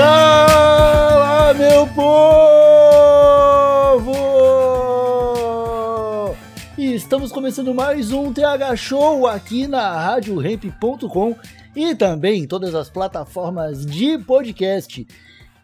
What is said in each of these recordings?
Fala, meu povo! E estamos começando mais um TH Show aqui na RadioRamp.com e também em todas as plataformas de podcast.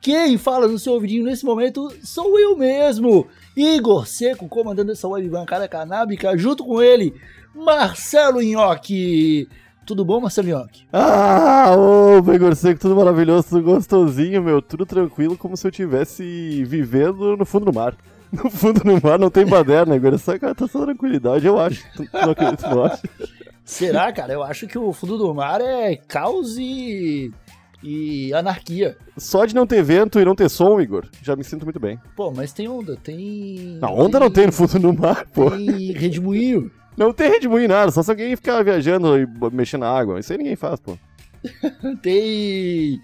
Quem fala no seu ouvidinho nesse momento sou eu mesmo, Igor Seco, comandando essa web bancada canábica, junto com ele, Marcelo Nhoque. Tudo bom, Marcelo Nhoque? Ah, ô, Igor Seco, tudo maravilhoso, tudo gostosinho, meu, tudo tranquilo, como se eu estivesse vivendo no fundo do mar. No fundo do mar não tem baderna, Igor, só cara, tá só tranquilidade, eu acho. Não acredito, não acho. Será, cara? Eu acho que o fundo do mar é caos e, e anarquia. Só de não ter vento e não ter som, Igor, já me sinto muito bem. Pô, mas tem onda, tem. A onda não tem no fundo do mar, pô. Tem redemoinho. Não tem redemoinho nada, só se alguém ficar viajando e mexendo na água. Isso aí ninguém faz, pô. tem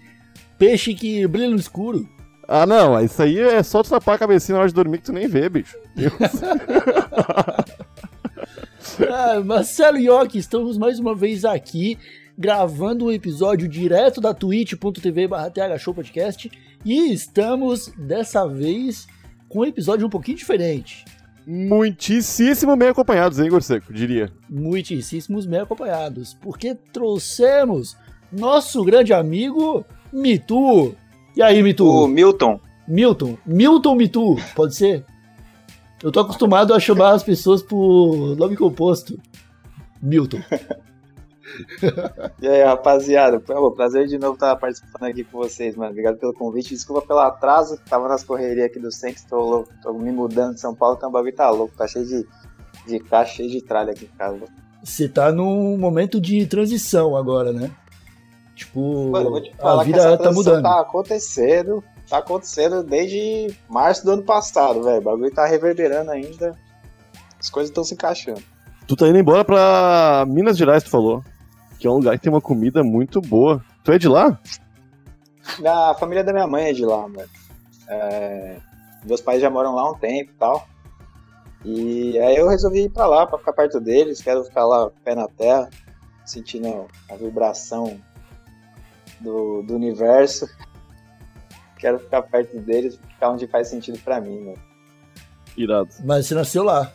peixe que brilha no escuro. Ah, não, isso aí é só tu tapar a cabecinha na hora de dormir que tu nem vê, bicho. Ah, Marcelo Yoki, estamos mais uma vez aqui gravando um episódio direto da twitch.tv barra Show Podcast e estamos dessa vez com um episódio um pouquinho diferente. Muitíssimo bem acompanhados, hein, Igor Seco, diria. Muitíssimos bem acompanhados, porque trouxemos nosso grande amigo Mitu. E aí, Mitu? O Milton. Milton. Milton Mitu, pode ser? Eu tô acostumado a chamar as pessoas por nome composto. Milton. E aí, rapaziada? Pô, prazer de novo estar participando aqui com vocês, mano. Obrigado pelo convite. Desculpa pelo atraso. Tava nas correrias aqui do centro, tô louco. Tô me mudando de São Paulo, então o bagulho tá louco. Tá cheio de, de caixa, cheio de tralha aqui em casa. Você tá num momento de transição agora, né? Tipo, Mano, eu vou te a falar que vida essa tá transição mudando. tá acontecendo. Tá acontecendo desde março do ano passado, velho. O bagulho tá reverberando ainda. As coisas estão se encaixando. Tu tá indo embora pra Minas Gerais, tu falou. Que é um lugar que tem uma comida muito boa. Tu é de lá? A família da minha mãe é de lá, mano. É, Meus pais já moram lá há um tempo e tal. E aí eu resolvi ir pra lá, pra ficar perto deles. Quero ficar lá, pé na terra, sentindo a vibração do, do universo. Quero ficar perto deles, ficar onde faz sentido pra mim, mano. Irado. Mas você nasceu lá.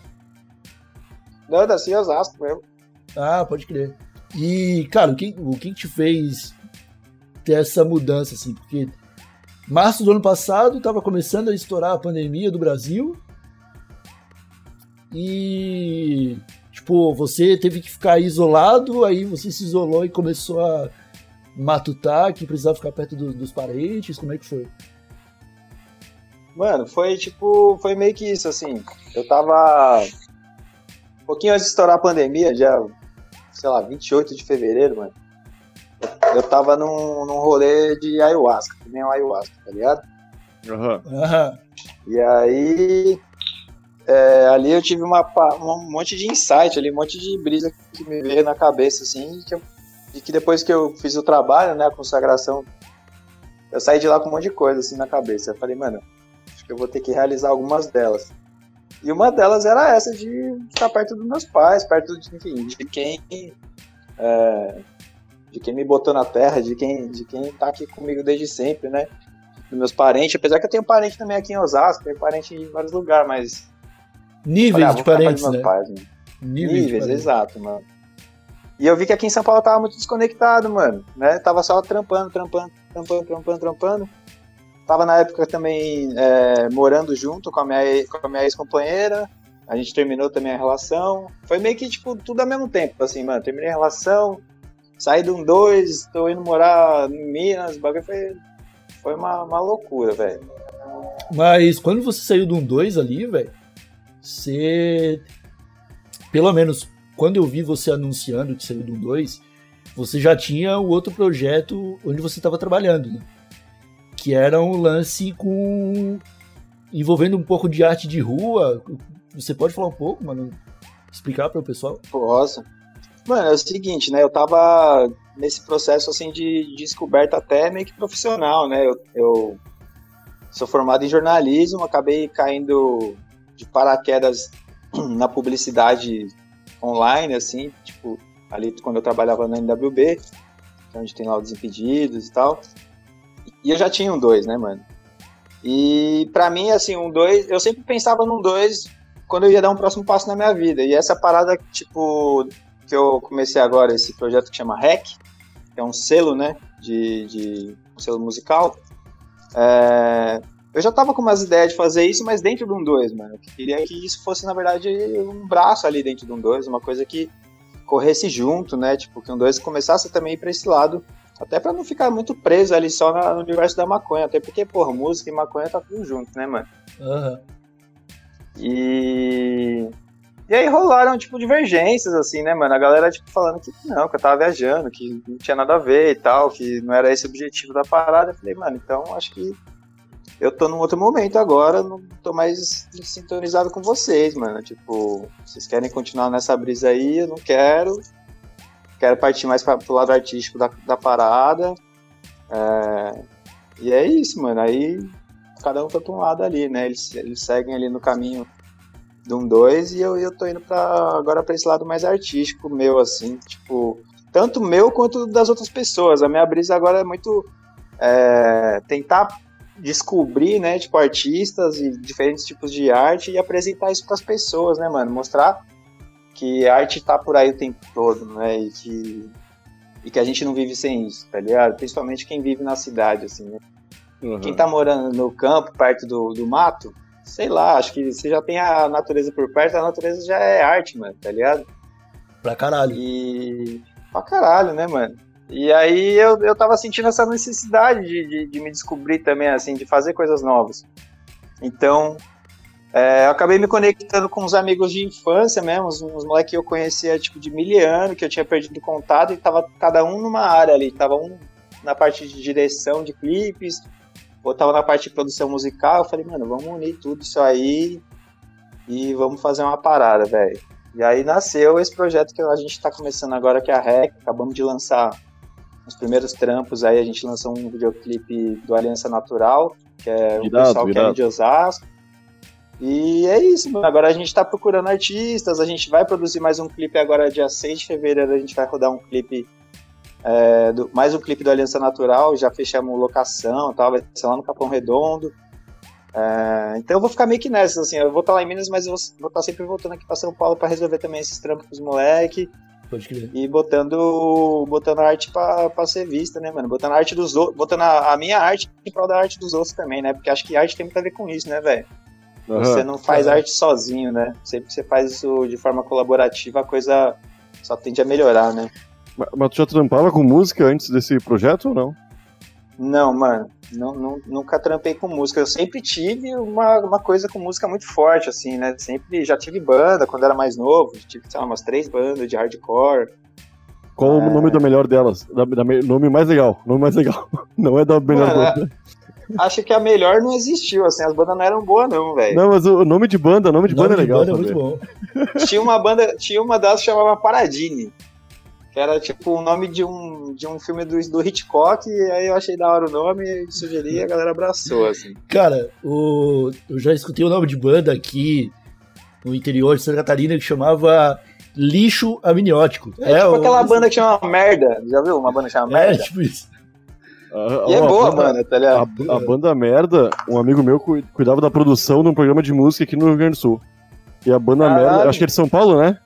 Não, eu nasci em Osasco mesmo. Ah, pode crer. E, cara, o que, o que te fez ter essa mudança, assim? Porque março do ano passado tava começando a estourar a pandemia do Brasil. E, tipo, você teve que ficar isolado, aí você se isolou e começou a matutar que precisava ficar perto do- dos parentes. Como é que foi? Mano, foi tipo, foi meio que isso, assim. Eu tava. Um pouquinho antes de estourar a pandemia, já, sei lá, 28 de fevereiro, mano. Eu, tava num, num rolê de ayahuasca, que nem o ayahuasca, tá ligado? Aham. Ah, E aí. é, ali eu tive uma, um monte de insight ali, um monte de brisa que me veio na cabeça, assim, que eu- e que depois que eu fiz o trabalho, né, a consagração, eu saí de lá com um monte de coisa, assim, na cabeça. Eu falei, mano, acho que eu vou ter que realizar algumas delas. E uma delas era essa de ficar perto dos meus pais, perto de, enfim, de quem. é, de quem me botou na terra, de quem, de quem tá aqui comigo desde sempre, né? Dos meus parentes, apesar que eu tenho parente também aqui em Osasco, tenho parente em vários lugares, mas. níveis de parentes, né? pais, né? Níveis, Níveis, exato, mano. E eu vi que aqui em São Paulo eu tava muito desconectado, mano. Né? Tava só trampando, trampando, trampando, trampando, trampando. Tava na época também é, morando junto com a minha, com a minha ex-companheira. A gente terminou também a relação. Foi meio que, tipo, tudo ao mesmo tempo, assim, mano. Terminei a relação, saí de um dois, tô indo morar em Minas, o bagulho foi, foi uma, uma loucura, velho. Mas quando você saiu de um 2 ali, velho, você. Pelo menos quando eu vi você anunciando que saiu de um 2, você já tinha o outro projeto onde você estava trabalhando, né? Que era um lance com. envolvendo um pouco de arte de rua. Você pode falar um pouco, mano? Explicar para o pessoal? Posso. Mano, é o seguinte, né? Eu tava nesse processo assim de descoberta até meio que profissional, né? Eu, eu sou formado em jornalismo, acabei caindo de paraquedas na publicidade online, assim, tipo, ali quando eu trabalhava na NWB, é onde tem lá os impedidos e tal. E eu já tinha um 2, né, mano? E para mim, assim, um 2, eu sempre pensava num 2 quando eu ia dar um próximo passo na minha vida. E essa parada, tipo, que eu comecei agora, esse projeto que chama REC, que é um selo, né, de, de um selo musical, é, eu já tava com umas ideias de fazer isso, mas dentro de um 2, mano. Eu queria que isso fosse, na verdade, um braço ali dentro de um 2, uma coisa que corresse junto, né? Tipo, que um 2 começasse também para esse lado. Até para não ficar muito preso ali só no universo da maconha. Até porque, porra, música e maconha tá tudo junto, né, mano? Aham. E. E aí rolaram, tipo, divergências, assim, né, mano? A galera, tipo, falando que não, que eu tava viajando, que não tinha nada a ver e tal, que não era esse o objetivo da parada. Eu falei, mano, então acho que eu tô num outro momento agora, não tô mais sintonizado com vocês, mano. Tipo, vocês querem continuar nessa brisa aí, eu não quero. Quero partir mais pra, pro lado artístico da, da parada. É, e é isso, mano. Aí cada um tá pra um lado ali, né? Eles, eles seguem ali no caminho de um dois e eu, eu tô indo pra, agora pra esse lado mais artístico meu, assim. Tipo, tanto meu quanto das outras pessoas. A minha brisa agora é muito é, tentar descobrir, né, tipo, artistas e diferentes tipos de arte e apresentar isso para as pessoas, né, mano? Mostrar que a arte tá por aí o tempo todo, né? E que, e que a gente não vive sem isso, tá ligado? Principalmente quem vive na cidade, assim, né? Uhum. Quem tá morando no campo, perto do, do mato, sei lá, acho que você já tem a natureza por perto, a natureza já é arte, mano, tá ligado? Pra caralho. E. pra caralho, né, mano? E aí eu, eu tava sentindo essa necessidade de, de, de me descobrir também, assim, de fazer coisas novas. Então, é, eu acabei me conectando com uns amigos de infância mesmo, uns, uns moleques que eu conhecia, tipo, de miliano, que eu tinha perdido contato, e tava cada um numa área ali. Tava um na parte de direção de clipes, ou tava na parte de produção musical. Eu falei, mano, vamos unir tudo isso aí e vamos fazer uma parada, velho. E aí nasceu esse projeto que a gente tá começando agora, que é a REC. Acabamos de lançar os primeiros trampos aí, a gente lançou um videoclipe do Aliança Natural, que é o Irado, pessoal que é de Osasco. E é isso, mano. Agora a gente tá procurando artistas, a gente vai produzir mais um clipe agora, dia 6 de fevereiro, a gente vai rodar um clipe, é, do- mais um clipe do Aliança Natural, já fechamos locação e tal, vai ser lá no Capão Redondo. É, então eu vou ficar meio que nessa, assim, eu vou estar lá em Minas, mas eu vou estar sempre voltando aqui pra São Paulo pra resolver também esses trampos com os moleques Pode crer. e botando botando a arte pra, pra ser vista, né, mano? Botando a arte dos outros, botando a, a minha arte em prol da arte dos outros também, né? Porque acho que arte tem muito a ver com isso, né, velho? Você não faz Aham. arte sozinho, né? Sempre que você faz isso de forma colaborativa, a coisa só tende a melhorar, né? Mas- Mas tu já trampava com música antes desse projeto ou não? Não, mano, não, não- nunca trampei com música. Eu sempre tive uma, uma coisa com música muito forte, assim, né? Sempre já tive banda quando era mais novo. Tive, sei lá, umas três bandas de hardcore. Qual É. o nome da melhor delas? Da, da me- nome mais legal. Nome mais legal. Não é da melhor Mano, banda. Acho que a melhor não existiu, assim, as bandas não eram boas, não, velho. Não, mas o nome de banda, nome de Nome banda é legal. banda é muito bom. tinha uma banda, tinha uma das que chamava Paradine. Que era tipo o nome de um, de um filme do, do Hitchcock, e aí eu achei da hora o nome, sugeri e a galera abraçou, assim. Cara, o... eu já escutei o nome de banda aqui no interior de Santa Catarina que chamava Lixo Amniótico. É, tipo o- aquela banda que chama Merda, já viu? Uma banda que chama É, Merda? tipo isso. A- e é boa, banda- mano, tá ligado? A, a banda Merda, um amigo meu cu- cuidava da produção de um programa de música aqui no Rio Grande do Sul. E a banda Caralho. Merda, acho que é de São Paulo, né?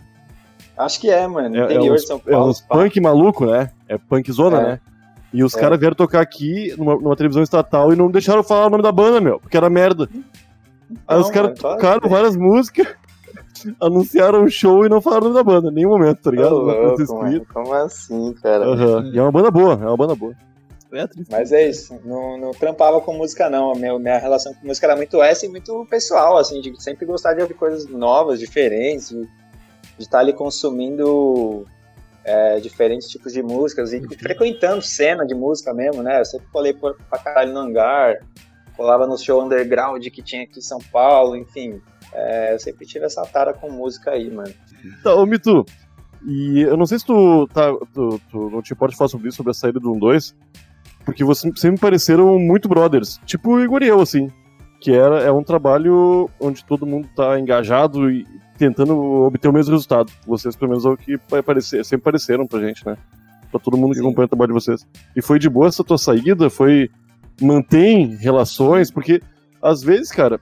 Acho que é, mano. É, é Interior uns, de São é Paulo. uns pá. punk maluco, né? É punk zona, É. né? E os É. caras vieram tocar aqui numa, numa televisão estatal e não deixaram falar o nome da banda, meu, porque era merda. Aí os caras tocaram várias músicas, anunciaram um show e não falaram o nome da banda, em nenhum momento, tá ligado? Ô, louco, mano, Como assim, cara? Aham. E é uma banda boa, é uma banda boa. É. Mas é isso, não, não trampava com música não, a minha, minha relação com música era muito essa e muito pessoal, assim, de sempre gostar de ouvir coisas novas, diferentes, de, de estar ali consumindo é, diferentes tipos de músicas e frequentando cena de música mesmo, né? Eu sempre colei pra, pra caralho no hangar, colava no show underground que tinha aqui em São Paulo, enfim. É, eu sempre tive essa tara com música aí, mano. Tá, ô Mitu, e eu não sei se tu, tá, tu, tu não te importa falar sobre isso, sobre a saída do 1-2, porque vocês sempre me pareceram muito brothers, tipo o Igor e eu, assim, que era, é um trabalho onde todo mundo tá engajado e tentando obter o mesmo resultado. Vocês, pelo menos, é o que parecer, sempre pareceram pra gente, né? Pra todo mundo que Sim. acompanha o trabalho de vocês. E foi de boa essa tua saída? Foi. Mantém relações? Porque, às vezes, cara,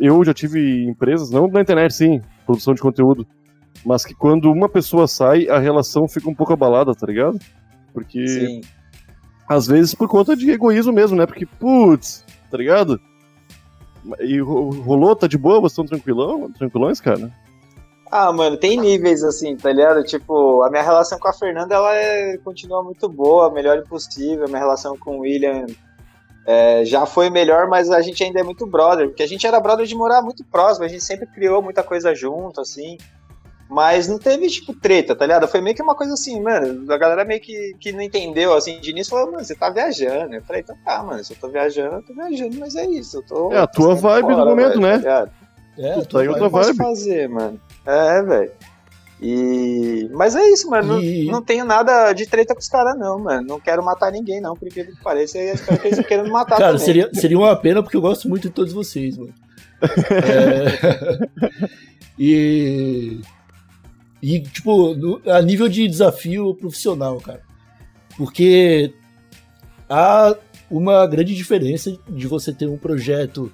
eu já tive empresas, não na internet, sim, produção de conteúdo, mas que quando uma pessoa sai, a relação fica um pouco abalada, tá ligado? Porque, Sim. Às vezes, por conta de egoísmo mesmo, né? Porque, putz, tá ligado? E ro- rolou, tá de boa, vocês estão tranquilão, tranquilões, cara? Ah, mano, tem níveis assim, tá ligado? Tipo, a minha relação com a Fernanda, ela é- continua muito boa, melhor possível. A minha relação com o William é, já foi melhor, mas a gente ainda é muito brother, porque a gente era brother de morar muito próximo, a gente sempre criou muita coisa junto, assim. Mas não teve, tipo, treta, tá ligado? Foi meio que uma coisa assim, mano. A galera meio que, que não entendeu, assim, de início falou, mano, você tá viajando. Eu falei, então tá, mano, se eu tô viajando, eu tô viajando, mas é isso. Eu tô, É a tua vibe do fora, momento, velho, né? tá? É, Tu tá em outra posso vibe. fazer, mano. É, velho. E... Mas é isso, mano. Não- E- Não, tenho nada de treta com os caras, não, mano. Não quero matar ninguém, não, por incrível que pareça. E espero que eles queiram me matar Cara, também. seria, seria uma pena porque eu gosto muito de todos vocês, mano. É... e. E, tipo, no- a nível de desafio profissional, cara. Porque há uma grande diferença de você ter um projeto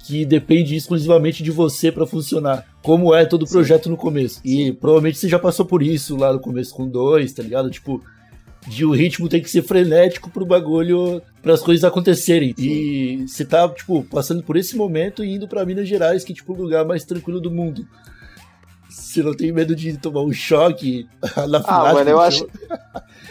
que depende exclusivamente de você pra funcionar, como é todo projeto no começo. E provavelmente você já passou por isso lá no começo com dois, tá ligado? Tipo, de o ritmo tem que ser frenético pro bagulho, para as coisas acontecerem. E você tá, tipo, passando por esse momento e indo pra Minas Gerais, que é, tipo, o lugar mais tranquilo do mundo. Você não tem medo de tomar um choque na Ah, final? mano, eu acho.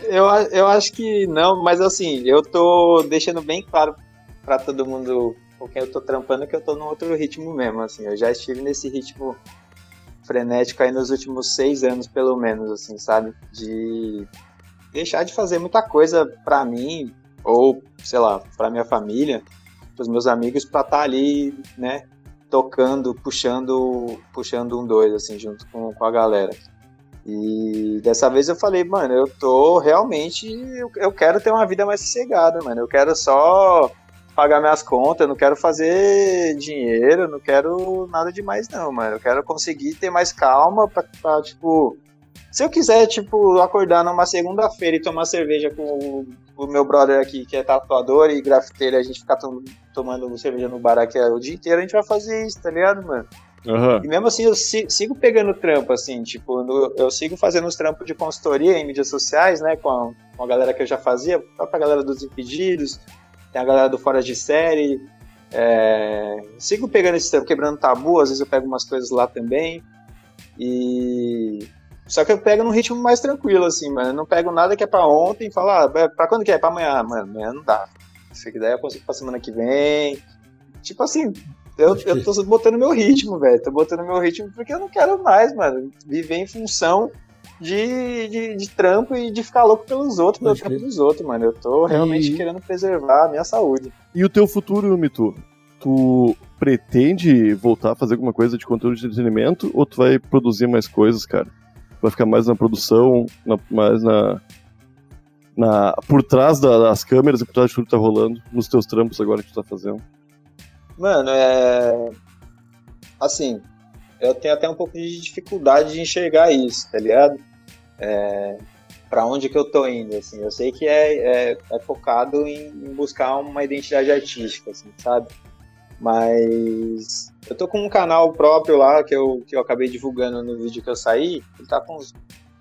Eu, eu acho que não, mas assim, eu tô deixando bem claro pra todo mundo com quem eu tô trampando que eu tô num outro ritmo mesmo, assim. Eu já estive nesse ritmo frenético aí nos últimos seis anos, pelo menos, assim, sabe? De deixar de fazer muita coisa pra mim, ou, sei lá, pra minha família, pros meus amigos, pra estar ali, né? Tocando, puxando, puxando um dois, assim, junto com, com a galera. E dessa vez eu falei, mano, eu tô realmente. Eu, eu quero ter uma vida mais sossegada, mano. Eu quero só pagar minhas contas, não quero fazer dinheiro, não quero nada demais, não, mano. Eu quero conseguir ter mais calma pra tipo. Se eu quiser, tipo, acordar numa segunda-feira e tomar cerveja com o, meu brother aqui, que é tatuador e grafiteiro, a gente ficar tom- tomando cerveja no bar aqui o dia inteiro, a gente vai fazer isso, tá ligado, mano? Aham. E mesmo assim, eu si- sigo pegando trampo, assim, tipo, no- eu sigo fazendo os trampos de consultoria em mídias sociais, né, com a, com a galera que eu já fazia, a própria galera dos Impedidos, tem a galera do Fora de Série, é, sigo pegando esse trampo, quebrando tabu, às vezes eu pego umas coisas lá também, e... Só que eu pego num ritmo mais tranquilo, assim, mano, eu não pego nada que é pra ontem e falo, ah, é pra quando que é? Pra amanhã? Mano, amanhã não dá. Se quiser eu consigo pra semana que vem. Tipo assim, eu, eu tô botando meu ritmo, velho. Tô botando meu ritmo porque eu não quero mais, mano. Viver em função de, de, de trampo e de ficar louco pelos outros, pelo trampo dos outros, mano. Eu tô realmente E- querendo preservar a minha saúde. E o teu futuro, Mitu? Tu pretende voltar a fazer alguma coisa de conteúdo de entretenimento ou tu vai produzir mais coisas, cara? Vai ficar mais na produção, na- mais na, na por trás da- das câmeras e por trás de tudo que tá rolando nos teus trampos agora que tu tá fazendo? Mano, é. Assim, eu tenho até um pouco de dificuldade de enxergar isso, tá ligado? É... Pra onde que eu tô indo, assim. Eu sei que é, é, é focado em, em buscar uma identidade artística, assim, sabe? Mas eu tô com um canal próprio lá que eu, que eu acabei divulgando no vídeo que eu saí. Ele tá com uns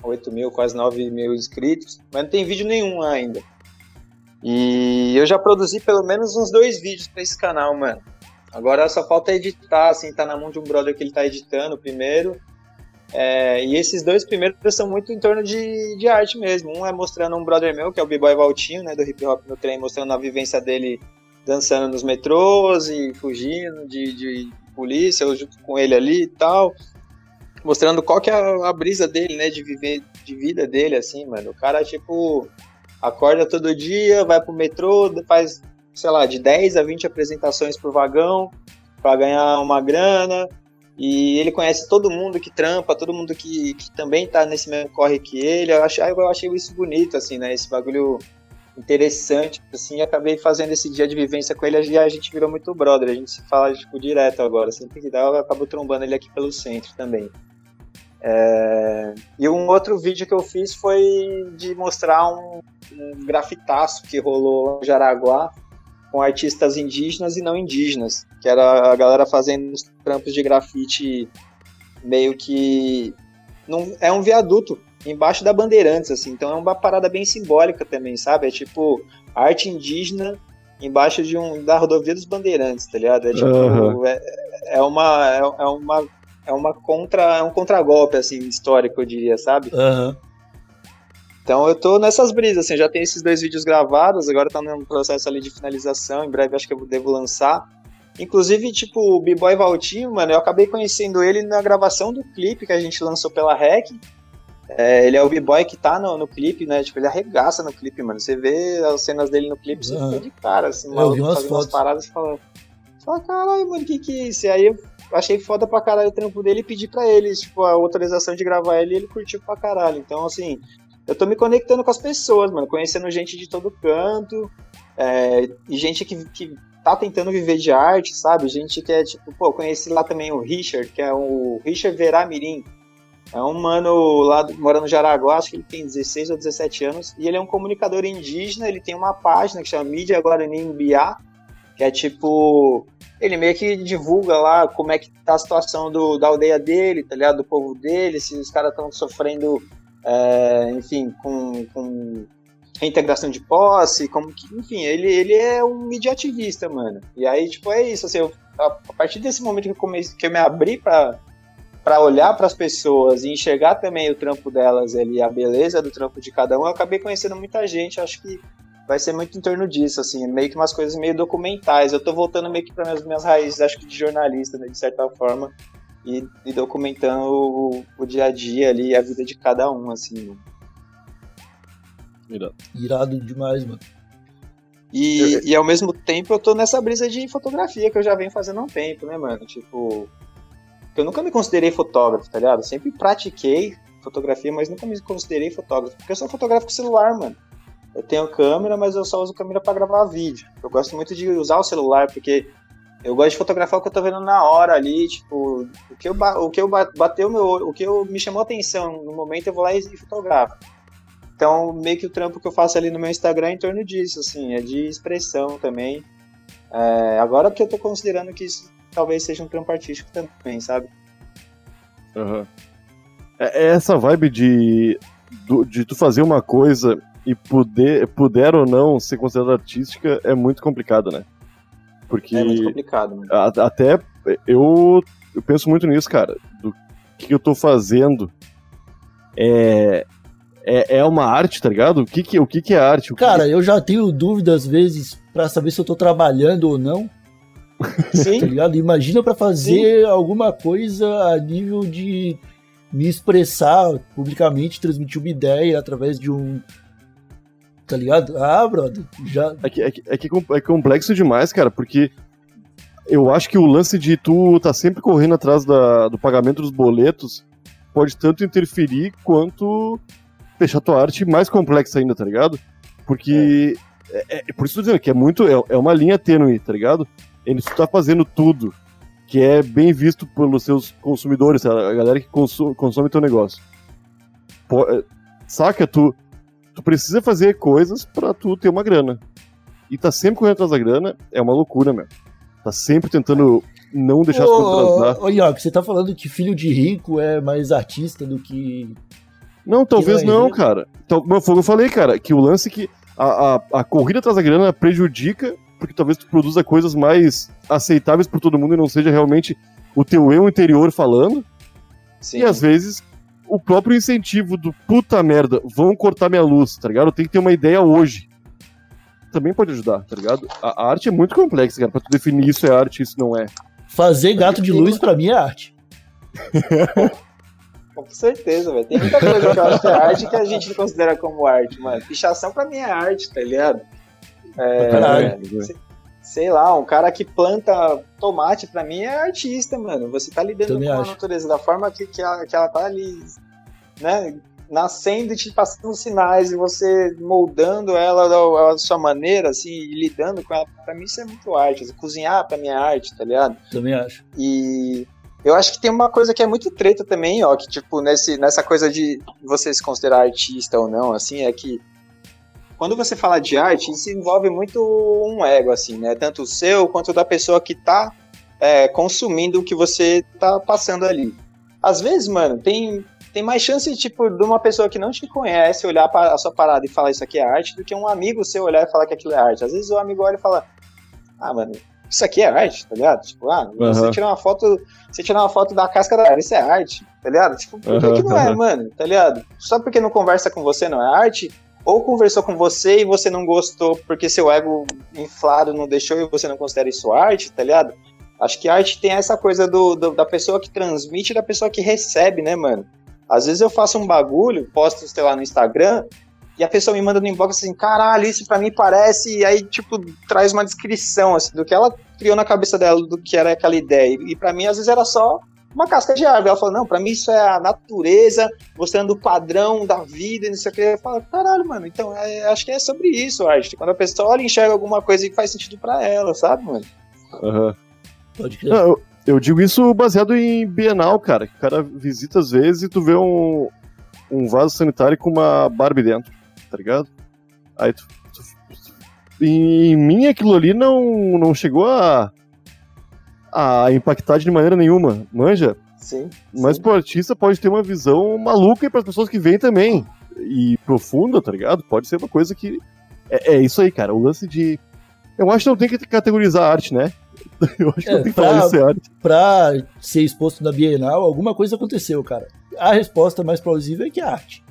8 mil, quase 9 mil inscritos, mas não tem vídeo nenhum ainda. E eu já produzi pelo menos uns dois vídeos pra esse canal, mano. Agora só falta editar, assim, tá na mão de um brother que ele tá editando primeiro. É, e esses dois primeiros são muito em torno de, de arte mesmo. Um é mostrando um brother meu, que é o B-Boy Valtinho, né, do Hip Hop no Trem, mostrando a vivência dele dançando nos metrôs e fugindo de, de polícia, eu junto com ele ali e tal. Mostrando qual que é a, a brisa dele, né, de viver de vida dele, assim, mano. O cara, tipo, acorda todo dia, vai pro metrô, faz, sei lá, de 10 a 20 apresentações por vagão para ganhar uma grana. E ele conhece todo mundo que trampa, todo mundo que, que também tá nesse mesmo corre que ele. Eu eu achei isso bonito, assim, né? Esse bagulho interessante, assim, acabei fazendo esse dia de vivência com ele e a gente virou muito brother, a gente se fala, tipo, direto agora, sempre que dá eu acabo trombando ele aqui pelo centro também. É... E um outro vídeo que eu fiz foi de mostrar um, um grafitaço que rolou em Jaraguá com artistas indígenas e não indígenas, que era a galera fazendo uns trampos de grafite meio que... Num... É um viaduto embaixo da Bandeirantes, assim. Então é uma parada bem simbólica também, sabe? É tipo arte indígena embaixo de um da rodovia dos Bandeirantes, tá ligado? É tipo uhum. é, é, uma é, é, uma é uma contra é um contragolpe assim histórico, eu diria, sabe? Uhum. Então eu tô nessas brisas, assim, já tenho esses dois vídeos gravados, agora tá no processo ali de finalização, em breve acho que eu devo lançar. Inclusive, tipo, o B-Boy Valtinho, mano, eu acabei conhecendo ele na gravação do clipe que a gente lançou pela REC, é, ele é o b-boy que tá no, no clipe, né? Tipo, ele arregaça no clipe, mano. Você vê as cenas dele no clipe, você uhum. fica de cara, assim, mano. Eu vi umas fotos. umas paradas e fala, fala, caralho, mano, que que é isso? E aí eu achei foda pra caralho o trampo dele e pedi pra ele, tipo, a autorização de gravar ele e ele curtiu pra caralho. Então, assim, eu tô me conectando com as pessoas, mano, conhecendo gente de todo canto, é, e gente que, que tá tentando viver de arte, sabe? Gente que é, tipo, pô, conheci lá também o Richard, que é o Richard Veramirim. É um mano lá mora no Jaraguá, acho que ele tem 16 ou 17 anos, e ele é um comunicador indígena, ele tem uma página que chama Mídia Guarani Mbiá, que é tipo. Ele meio que divulga lá como é que tá a situação do, da aldeia dele, tá ligado? Do povo dele, se os caras estão sofrendo, é, enfim, com, com reintegração de posse, como que. Enfim, ele, ele é um mídia ativista, mano. E aí, tipo, é isso, assim, eu, a, a, partir desse momento que eu, comecei, que eu me abri pra para olhar para as pessoas e enxergar também o trampo delas ali, a beleza do trampo de cada um, eu acabei conhecendo muita gente. Acho que vai ser muito em torno disso, assim, meio que umas coisas meio documentais. Eu tô voltando meio que para minhas, minhas raízes, acho que de jornalista, né, de certa forma, e, e documentando o, o, dia a dia ali, a vida de cada um, assim. Irado. Irado demais, mano. E, e ao mesmo tempo eu tô nessa brisa de fotografia que eu já venho fazendo há um tempo, né, mano? Tipo, eu nunca me considerei fotógrafo, tá ligado? Eu sempre pratiquei fotografia, mas nunca me considerei fotógrafo. Porque eu sou fotógrafo com celular, mano. Eu tenho câmera, mas eu só uso câmera para gravar vídeo. Eu gosto muito de usar o celular, porque eu gosto de fotografar o que eu tô vendo na hora ali, tipo, o que eu, o que eu bateu meu o que eu, me chamou atenção no momento, eu vou lá e, e fotografo. Então, meio que o trampo que eu faço ali no meu Instagram é em torno disso, assim, é de expressão também. É, agora que eu tô considerando que isso talvez seja um trampo artístico também, sabe? Uhum. É, essa vibe de, de tu fazer uma coisa e poder, puder ou não ser considerada artística é muito complicado, né? Porque. É muito complicado. Né? A, até eu, eu penso muito nisso, cara. Do que eu tô fazendo. É, é, é uma arte, tá ligado? O que, que, o que, que é arte? Cara, que... eu já tenho dúvidas às vezes para saber se eu tô trabalhando ou não. Sim. tá ligado? Imagina para fazer Sim. alguma coisa a nível de me expressar publicamente, transmitir uma ideia através de um. Tá ligado? Ah, brother, já. É que, é, que, é, que é complexo demais, cara, porque eu acho que o lance de tu tá sempre correndo atrás da, do pagamento dos boletos pode tanto interferir quanto deixar tua arte mais complexa ainda, tá ligado? Porque. É. É, é, por isso que eu tô dizendo que é muito. É, é uma linha tênue, tá ligado? Ele está fazendo tudo que é bem visto pelos seus consumidores, a galera que consome, consome teu negócio. Pô, é, saca, tu, tu precisa fazer coisas para tu ter uma grana. E tá sempre correndo atrás da grana, é uma loucura, meu. Tá sempre tentando não deixar as coisas atrasar. Ô, você tá falando que filho de rico é mais artista do que. Não, talvez não, não cara. Então, foi o que eu falei, cara, que o lance é que a, a, a corrida atrás da grana prejudica porque talvez tu produza coisas mais aceitáveis por todo mundo e não seja realmente o teu eu interior falando. Sim. E às vezes o próprio incentivo do puta merda, vão cortar minha luz, tá ligado? Eu tenho que ter uma ideia hoje. Também pode ajudar, tá ligado? A, a arte é muito complexa, cara, pra tu definir isso é arte e isso não é. Fazer gato de luz para mim é arte. Com certeza, velho. Tem muita coisa que eu acho que é arte que a gente não considera como arte, mano. Pichação pra mim é arte, tá ligado? É, Caralho. sei- sei lá, um cara que planta tomate pra mim é artista, mano. Você tá lidando Também com a acho. natureza da forma que, que, ela, que ela tá ali, né? Nascendo e te passando sinais e você moldando ela da, da sua maneira, assim, e lidando com ela. Pra mim isso é muito arte. Cozinhar pra mim é arte, tá ligado? Também acho. E eu acho que tem uma coisa que é muito treta também, ó, que tipo, nesse, nessa coisa de você se considerar artista ou não, assim, é que quando você fala de arte, isso envolve muito um ego, assim, né? Tanto o seu quanto da pessoa que tá é, consumindo o que você tá passando ali. Às vezes, mano, tem, tem mais chance, tipo, de uma pessoa que não te conhece olhar para a sua parada e falar isso aqui é arte, do que um amigo seu olhar e falar que aquilo é arte. Às vezes o amigo olha e fala, ah, mano, isso aqui é arte, tá ligado? Tipo, ah, você Aham. tirar uma foto, você tirar uma foto da casca da árvore, isso é arte, tá ligado? Tipo, por que, Aham, que não é, mano? Tá ligado? Só porque não conversa com você não é arte? Ou conversou com você e você não gostou porque seu ego inflado não deixou e você não considera isso arte, tá ligado? Acho que arte tem essa coisa do, do- da pessoa que transmite e da pessoa que recebe, né, mano? Às vezes eu faço um bagulho, posto, sei lá, no Instagram, e a pessoa me manda no inbox assim, caralho, isso pra mim parece, e aí, tipo, traz uma descrição, assim, do que ela criou na cabeça dela, do que era aquela ideia. E pra mim, às vezes, era só uma casca de árvore. Ela falou, não, pra mim isso é a natureza, mostrando o padrão da vida e não sei o que. Eu falo, caralho, mano, então, é- acho que é sobre isso, a arte. Quando a pessoa olha e enxerga alguma coisa que faz sentido pra ela, sabe, mano? Aham. Pode crer. Não, eu, eu digo isso baseado em Bienal, cara. Que o cara visita às vezes e tu vê um, um vaso sanitário com uma Barbie dentro, tá ligado? Aí tu. tu- em mim aquilo ali não, não chegou a. a impactar de maneira nenhuma, manja? Sim. Mas sim. pro artista pode ter uma visão maluca e para as pessoas que vêm também. E profunda, tá ligado? Pode ser uma coisa que. É, é isso aí, cara. O lance de. Eu acho que não tem que categorizar a arte, né? Eu acho que É, não tem que pra- falar isso é arte. Pra ser exposto na Bienal, alguma coisa aconteceu, cara. A resposta mais plausível é que é arte.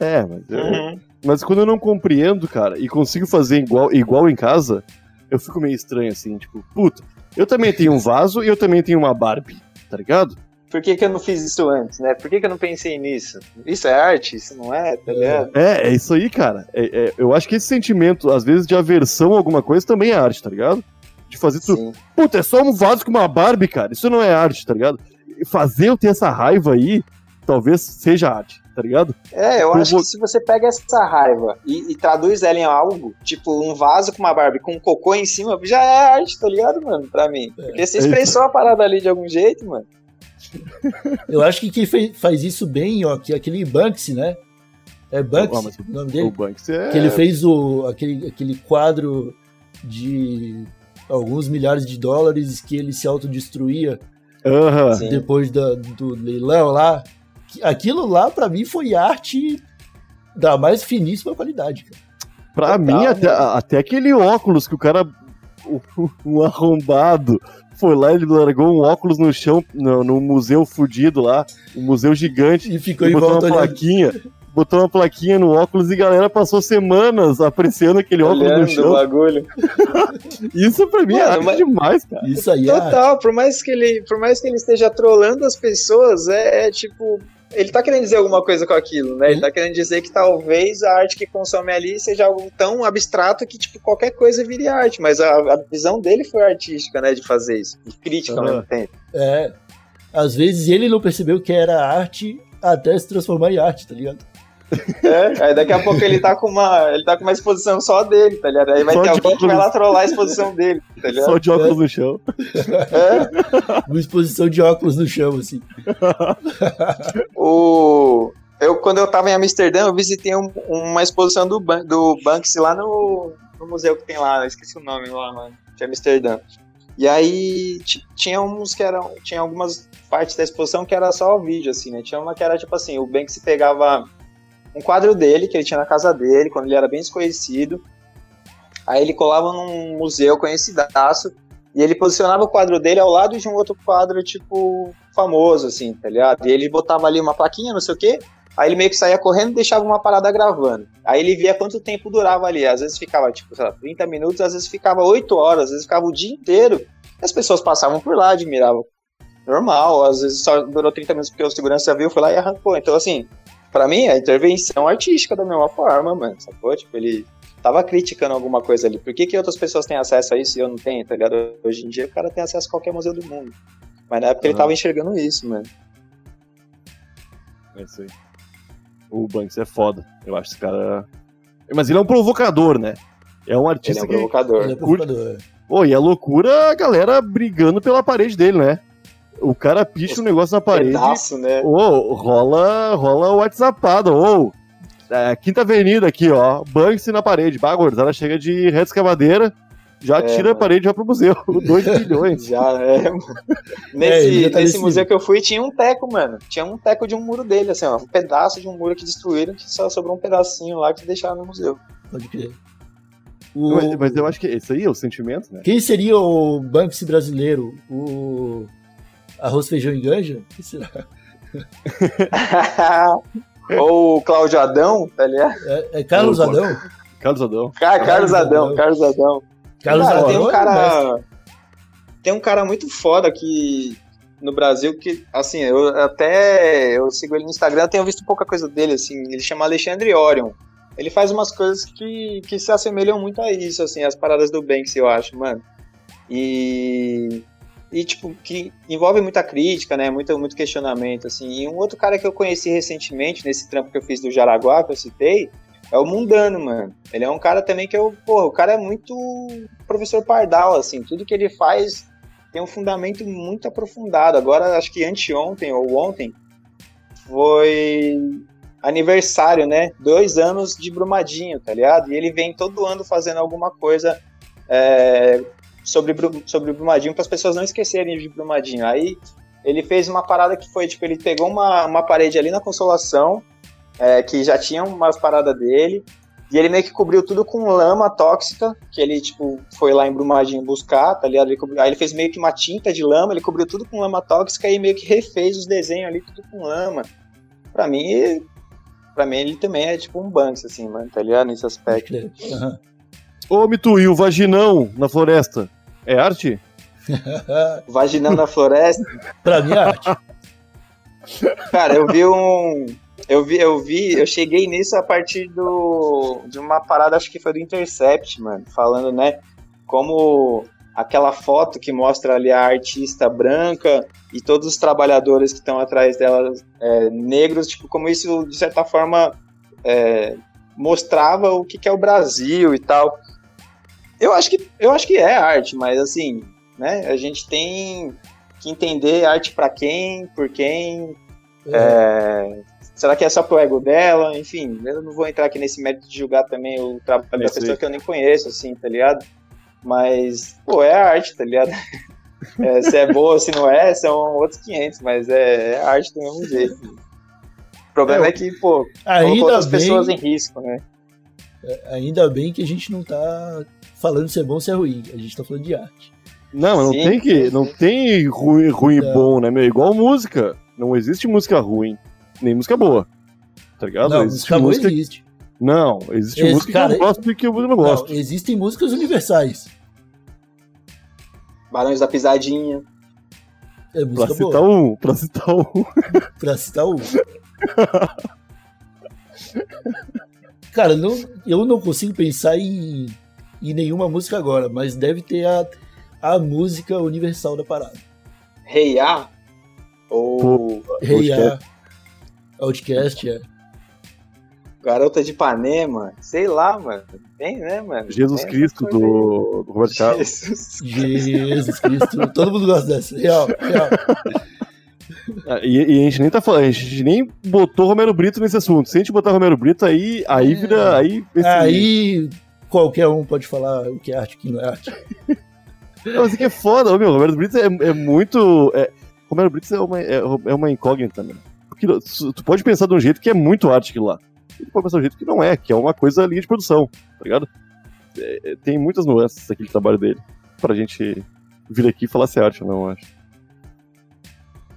É, mas, eu- Uhum. mas quando eu não compreendo, cara, e consigo fazer igual, igual em casa, eu fico meio estranho assim, tipo, puta, eu também tenho um vaso e eu também tenho uma Barbie, tá ligado? Por que, que eu não fiz isso antes, né? Por que, que eu não pensei nisso? Isso é arte? Isso não é, tá ligado? É, é isso aí, cara. É- é- eu acho que esse sentimento, às vezes, de aversão a alguma coisa também é arte, tá ligado? De fazer tu. Sim. Puta, é só um vaso com uma Barbie, cara. Isso não é arte, tá ligado? Fazer eu ter essa raiva aí, talvez seja arte, tá ligado? É, eu Eu acho que se você pega essa raiva e, e traduz ela em algo, tipo um vaso com uma Barbie com um cocô em cima, já é arte, tá ligado, mano? Pra mim. Porque você é expressou a parada ali de algum jeito, mano. Eu acho que quem fe- faz isso bem, ó, que é aquele Banksy, né? É Banksy, Ah, o nome O dele? Banks é. Que ele fez o, aquele, aquele quadro de alguns milhares de dólares que ele se autodestruía. Sim. depois da- do leilão lá. Aquilo lá, pra mim, foi arte da mais finíssima qualidade. Cara. Pra Total, mim, até, mano. até aquele óculos que o cara. o- Um arrombado foi lá e largou um óculos no chão, no, no museu fudido lá, um museu gigante, E ficou e em botou uma volta olhando. plaquinha. Botou uma plaquinha no óculos e a galera passou semanas apreciando aquele óculos no Olhando o chão. bagulho. Isso pra mim é Mano, arte mas- demais, cara. Isso aí é arte. Total, por mais que ele, por mais que ele esteja trolando as pessoas, é, é tipo. Ele tá querendo dizer alguma coisa com aquilo, né? Ele tá querendo dizer que talvez a arte que consome ali seja algo tão abstrato que, tipo, qualquer coisa vire arte. Mas a, a visão dele foi artística, né? De fazer isso. E crítica ao Aham. mesmo tempo. É. Às vezes ele não percebeu que era arte até se transformar em arte, tá ligado? É, aí daqui a pouco ele tá com uma. Ele tá com uma exposição só dele, tá ligado? Aí vai Só ter alguém que vai óculos. lá trollar a exposição dele, tá ligado? Só de óculos no chão. É. Uma exposição de óculos no chão, assim. O... Eu, quando eu tava em Amsterdã, eu visitei um- uma exposição do, Ban do Banksy lá no, no museu que tem lá, eu esqueci o nome lá, mano, de Amsterdã. E aí ti- tinha uns que eram. Tinha algumas partes da exposição que era só o vídeo, assim, né? Tinha uma que era tipo assim, o Banksy pegava um quadro dele, que ele tinha na casa dele, quando ele era bem desconhecido. Aí ele colava num museu conhecidaço e ele posicionava o quadro dele ao lado de um outro quadro, tipo, famoso, assim, tá ligado? E ele botava ali uma plaquinha, não sei o quê. Aí ele meio que saía correndo e deixava uma parada gravando. Aí ele via quanto tempo durava ali. Às vezes ficava, tipo, sei lá, 30 minutos, às vezes ficava 8 horas, às vezes ficava o dia inteiro. E as pessoas passavam por lá, admiravam normal, às vezes só durou 30 minutos porque o segurança viu, foi lá e arrancou. Então, assim, pra mim, a intervenção artística da mesma forma, mano, sacou? Tipo, ele tava criticando alguma coisa ali. Por que, que outras pessoas têm acesso a isso e eu não tenho, tá ligado? Hoje em dia o cara tem acesso a qualquer museu do mundo. Mas na época ele Aham. tava enxergando isso, mano. É isso aí. O Banks é foda. Eu acho esse cara. Mas ele é um provocador, né? É um Ele é artista um que. provocador. Ele é provocador. Pô, e é loucura a galera brigando pela parede dele, né? O cara picha um negócio na parede. Pedaço, né? Ô, rola, rola o WhatsAppado. Ô, é, Quinta Avenida aqui, ó. Banksy na parede. Bah, gurizada chega de reta escavadeira, já É, tira a mano. parede e vai pro museu. 2 bilhões. Já é. mano. ele Nesse, já tá nesse museu que eu fui, tinha um teco, mano. Tinha um teco de um muro dele, assim, ó. Um pedaço de um muro que destruíram, que só sobrou um pedacinho lá que deixaram no museu. Pode crer. O- Mas, mas eu acho que esse aí é o sentimento, né? Quem seria o Banksy brasileiro? O Arroz, Feijão e Ganja? Quem será? Ou o Cláudio Adão, tá ligado? É, é Carlos Ô, Adão? Carlos Adão. Cara, Carlos Carlos Adão. Carlos Adão. Carlos cara, Adão tem um é cara. Tem um cara muito foda aqui no Brasil que, assim, eu até eu sigo ele no Instagram, eu tenho visto pouca coisa dele, assim. Ele chama Alexandre Orion. Ele faz umas coisas que, que se assemelham muito a isso, assim, as paradas do Banksy, eu acho, mano. E. E, tipo, que envolve muita crítica, né? Muito, muito questionamento, assim. E um outro cara que eu conheci recentemente, nesse trampo que eu fiz do Jaraguá, que eu citei, é o Mundano, mano. Ele é um cara também que eu, porra, o cara é muito professor Pardal, assim, tudo que ele faz tem um fundamento muito aprofundado. Agora, acho que anteontem ou ontem foi aniversário, né? Dois anos de Brumadinho, tá ligado? E ele vem todo ano fazendo alguma coisa é, sobre, sobre Brumadinho para as pessoas não esquecerem de Brumadinho. Aí ele fez uma parada que foi, tipo, ele pegou uma, uma parede ali na Consolação, é, que já tinha umas paradas dele, e ele meio que cobriu tudo com lama tóxica, que ele, tipo, foi lá em Brumadinho buscar, tá ligado? Ele cobriu- aí ele fez meio que uma tinta de lama, ele cobriu tudo com lama tóxica e meio que refez os desenhos ali, tudo com lama. Pra mim, pra mim ele também é tipo um Banks, assim, mano, tá ligado? Nesse aspecto. Ô, e o vaginão na floresta? É arte? Vaginão na floresta. pra mim é arte. Cara, eu vi um. Eu vi, eu vi, eu cheguei nisso a partir do, de uma parada, acho que foi do Intercept, mano, falando, né, como aquela foto que mostra ali a artista branca e todos os trabalhadores que estão atrás dela é, negros, tipo, como isso, de certa forma, é, mostrava o que, que é o Brasil e tal. Eu acho que, eu acho que é arte, mas assim, né, a gente tem que entender arte pra quem, por quem, é, será que é só pro ego dela? Enfim, eu não vou entrar aqui nesse mérito de julgar também o trabalho da pessoa que eu nem conheço, assim, tá ligado? Mas, pô, é arte, tá ligado? É, se é boa, se não é, são outros 500, mas é, é arte do mesmo jeito. O problema é, É, que, pô, colocou Ainda outras bem, pessoas em risco, né? ainda bem que a gente não tá falando se é bom ou se é ruim. A gente tá falando de arte. Não, mas não Sim, tem que. Não tem ruim, ruim e Não. bom, né, meu? Igual música. Não existe música ruim, nem música boa. Tá ligado? não, existe música boa música. existe. Não, existe Esse música cara- que eu gosto e que eu não Não, gosto. existem músicas universais. Barões da Pisadinha. É Pra música citar boa. um, pra citar um. Pra citar um. Cara, não, eu não consigo pensar em, em nenhuma música agora, mas deve ter a, a música universal da parada. Rei A. Ou Hey, Outcast. a Outcast, é. Garota de Ipanema. Sei lá, mano. Tem, né, mano? Jesus Tem Cristo do, do Roberto Carlos. Jesus. Jesus Cristo. Todo mundo gosta dessa. Real, real. Ah, E, e a gente nem tá falando, a gente nem botou Romero Brito nesse assunto. Se a gente botar Romero Brito, aí, aí vira. Aí, esse- Aí qualquer um pode falar o que é arte e o que não é arte. Não, mas isso aqui é foda, meu. Romero Brito é, é muito. É, Romero Brito é uma, é, é uma incógnita, né? Porque tu pode pensar de um jeito que é muito arte aquilo lá. E tu pode pensar de um jeito que não é, que é uma coisa linha de produção, tá ligado? É, é, tem muitas nuances aquele trabalho dele. Pra gente vir aqui e falar se é arte ou não, eu acho.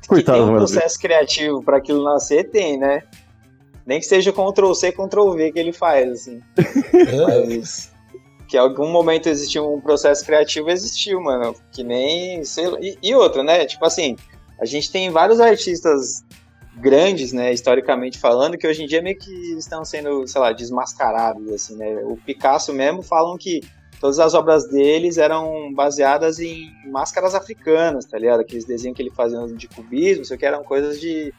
que Coitado tem do um processo criativo para aquilo nascer, tem, né? Nem que seja Ctrl C, Ctrl V que ele faz, assim. Mas que em algum momento existiu um processo criativo, existiu, mano. Que nem. Sei lá. E, e outra, né? Tipo assim, a gente tem vários artistas grandes, né, historicamente falando, que hoje em dia meio que estão sendo, sei lá, desmascarados, assim, né? O Picasso mesmo falam que todas as obras deles eram baseadas em máscaras africanas, tá ligado? Aqueles desenhos que ele fazia de cubismo, isso que eram coisas de,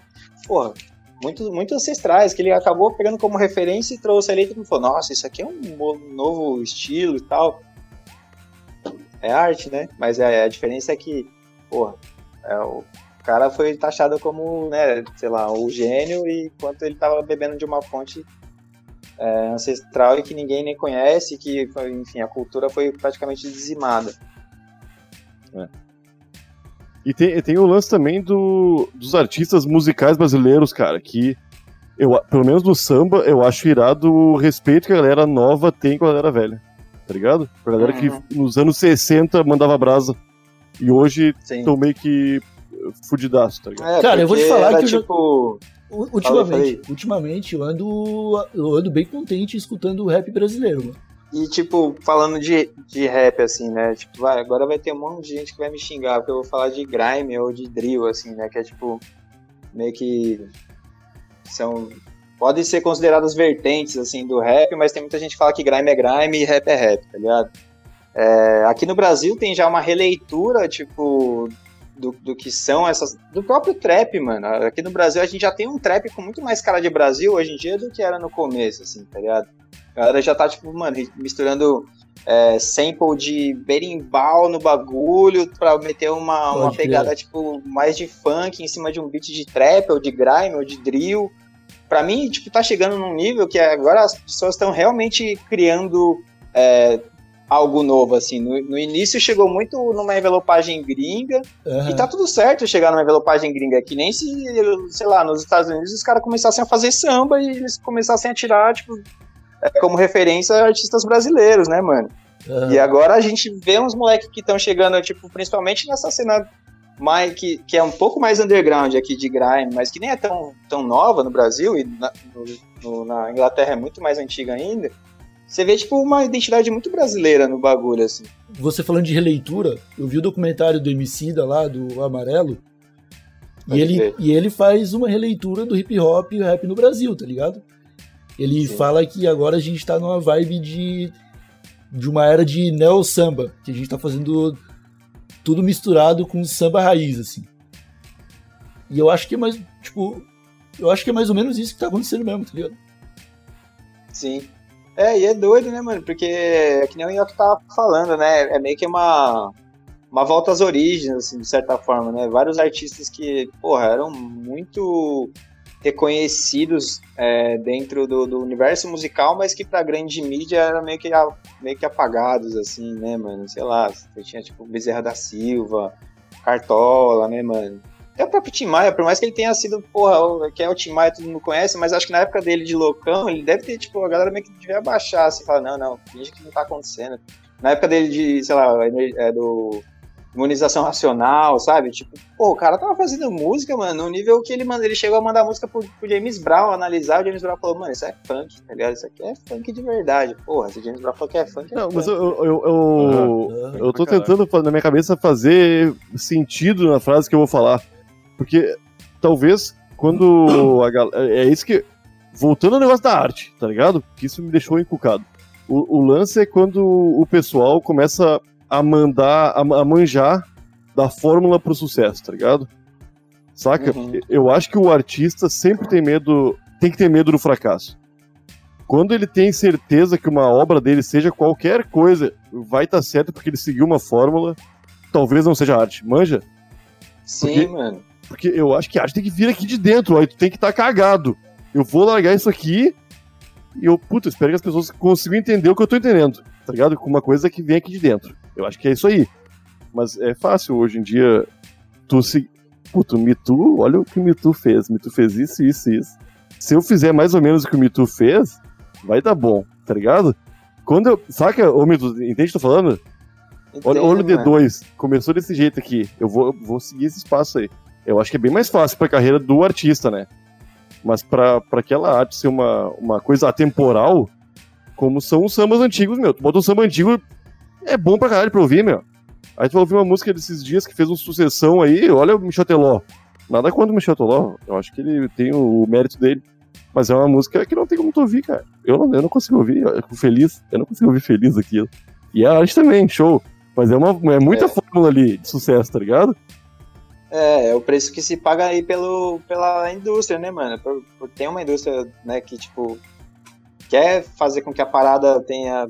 porra, muito, muito ancestrais, que ele acabou pegando como referência e trouxe ali e falou, nossa, isso aqui é um novo estilo e tal. É arte, né? Mas é, a diferença é que, porra, é, o cara foi taxado como, né, sei lá, o gênio, e enquanto ele tava bebendo de uma fonte é, ancestral e que ninguém nem conhece, que, enfim, a cultura foi praticamente dizimada. É. E tem, tem o lance também do, dos artistas musicais brasileiros, cara, que eu, pelo menos no samba, eu acho irado o respeito que a galera nova tem com a galera velha. Tá ligado? A galera uhum. que nos anos 60 mandava brasa. E hoje estão meio que fudidaço, tá ligado? É, cara, eu vou te falar que eu tipo... já... Ultimamente, falei, falei. ultimamente eu ando, eu ando bem contente escutando o rap brasileiro, mano. E, tipo, falando de, de rap, assim, né? Tipo, vai, agora vai ter um monte de gente que vai me xingar, porque eu vou falar de grime ou de drill, assim, né? Que é, tipo, meio que são... Podem ser consideradas vertentes, assim, do rap, mas tem muita gente que fala que grime é grime e rap é rap, tá ligado? É, aqui no Brasil tem já uma releitura, tipo, do, do que são essas. do próprio trap, mano. Aqui no Brasil a gente já tem um trap com muito mais cara de Brasil hoje em dia do que era no começo, assim, tá ligado? A galera já tá, tipo, mano, misturando é, sample de berimbau no bagulho pra meter uma, uma pegada, tipo, mais de funk em cima de um beat de trap, ou de grime, ou de drill. Pra mim, tipo, tá chegando num nível que agora as pessoas estão realmente criando é, algo novo, assim. No, no, início chegou muito numa envelopagem gringa, uhum. e tá tudo certo chegar numa envelopagem gringa, que nem se, sei lá, nos Estados Unidos os caras começassem a fazer samba e eles começassem a tirar, tipo, como referência artistas brasileiros, né, mano? Uhum. E agora a gente vê uns moleques que estão chegando, tipo, principalmente nessa cena mais, que, que é um pouco mais underground aqui de grime, mas que nem é tão, tão nova no Brasil, e na, no, na Inglaterra é muito mais antiga ainda, você vê, tipo, uma identidade muito brasileira no bagulho, assim. Você falando de releitura, eu vi o documentário do Emicida lá, do Amarelo, e ele, e ele faz uma releitura do hip hop e rap no Brasil, tá ligado? Ele Sim. fala que agora a gente tá numa vibe de, de uma era de neo samba, que a gente tá fazendo tudo misturado com samba raiz, assim. E eu acho que é mais, tipo, eu acho que é mais ou menos isso que tá acontecendo mesmo, tá ligado? Sim. É, e é doido, né, mano? Porque é que nem o Yoki tava falando, né? É meio que uma, uma volta às origens, assim, de certa forma, né? Vários artistas que, porra, eram muito reconhecidos é, dentro do, do, universo musical, mas que pra grande mídia eram meio que, meio que apagados, assim, né, mano? Sei lá, tinha, tipo, Bezerra da Silva, Cartola, né, mano? Até o próprio Tim Maia, por mais que ele tenha sido, porra, que é o Tim Maia, todo mundo conhece, mas acho que na época dele de loucão, ele deve ter, tipo, a galera meio que devia abaixar, assim, falar, não, não, finge que não tá acontecendo. Na época dele de, sei lá, é, do imunização racional, sabe? Tipo, pô, o cara tava fazendo música, mano, no nível que ele, ele chegou a mandar música pro, pro James Brown analisar, o James Brown falou, mano, isso é funk, tá ligado? Isso aqui é funk de verdade. Porra, se o James Brown falou que é funk, é Não, funk. mas eu, eu, eu, eu, eu tô tentando, na minha cabeça, fazer sentido na frase que eu vou falar. Porque talvez quando a galera. É isso que. Voltando ao negócio da arte, tá ligado? Que isso me deixou encucado. O, o lance é quando o pessoal começa a mandar, a, manjar da fórmula pro sucesso, tá ligado? Saca? Uhum. Eu acho que o artista sempre tem medo, tem que ter medo do fracasso. Quando ele tem certeza que uma obra dele, seja qualquer coisa, vai estar tá certo porque ele seguiu uma fórmula, talvez não seja arte. Manja? Sim, porque mano. Porque eu acho que a arte tem que vir aqui de dentro, aí tu tem que estar tá cagado. Eu vou largar isso aqui e eu, puta, espero que as pessoas consigam entender o que eu tô entendendo, tá ligado? Com uma coisa que vem aqui de dentro. Eu acho que é isso aí. Mas é fácil hoje em dia tu se. Puta, o Me Too, olha o que o Me Too fez. Me Too fez isso, isso e isso. Se eu fizer mais ou menos o que o Me Too fez, vai dar bom, tá ligado? Quando eu. Saca, ô Me Too, entende o que eu tô falando? Entendo, olha, olha o D2, começou desse jeito aqui. Eu vou, vou seguir esse espaço aí. Eu acho que é bem mais fácil para a carreira do artista, né? Mas para aquela arte ser uma, uma coisa atemporal, como são os sambas antigos, meu. Tu bota um samba antigo, é bom pra caralho pra ouvir, meu. Aí tu vai ouvir uma música desses dias que fez uma sucessão aí, olha o Michel Teló. Nada contra o Michel Teló, eu acho que ele tem o mérito dele. Mas é uma música que não tem como tu ouvir, cara. Eu não, eu não consigo ouvir, eu fico feliz. Eu não consigo ouvir feliz aquilo. E a arte também, show. Mas é, uma, é muita É. fórmula ali de sucesso, tá ligado? É, é o preço que se paga aí pelo, pela indústria, né, mano? Por, por ter uma indústria, né, que, tipo, quer fazer com que a parada tenha.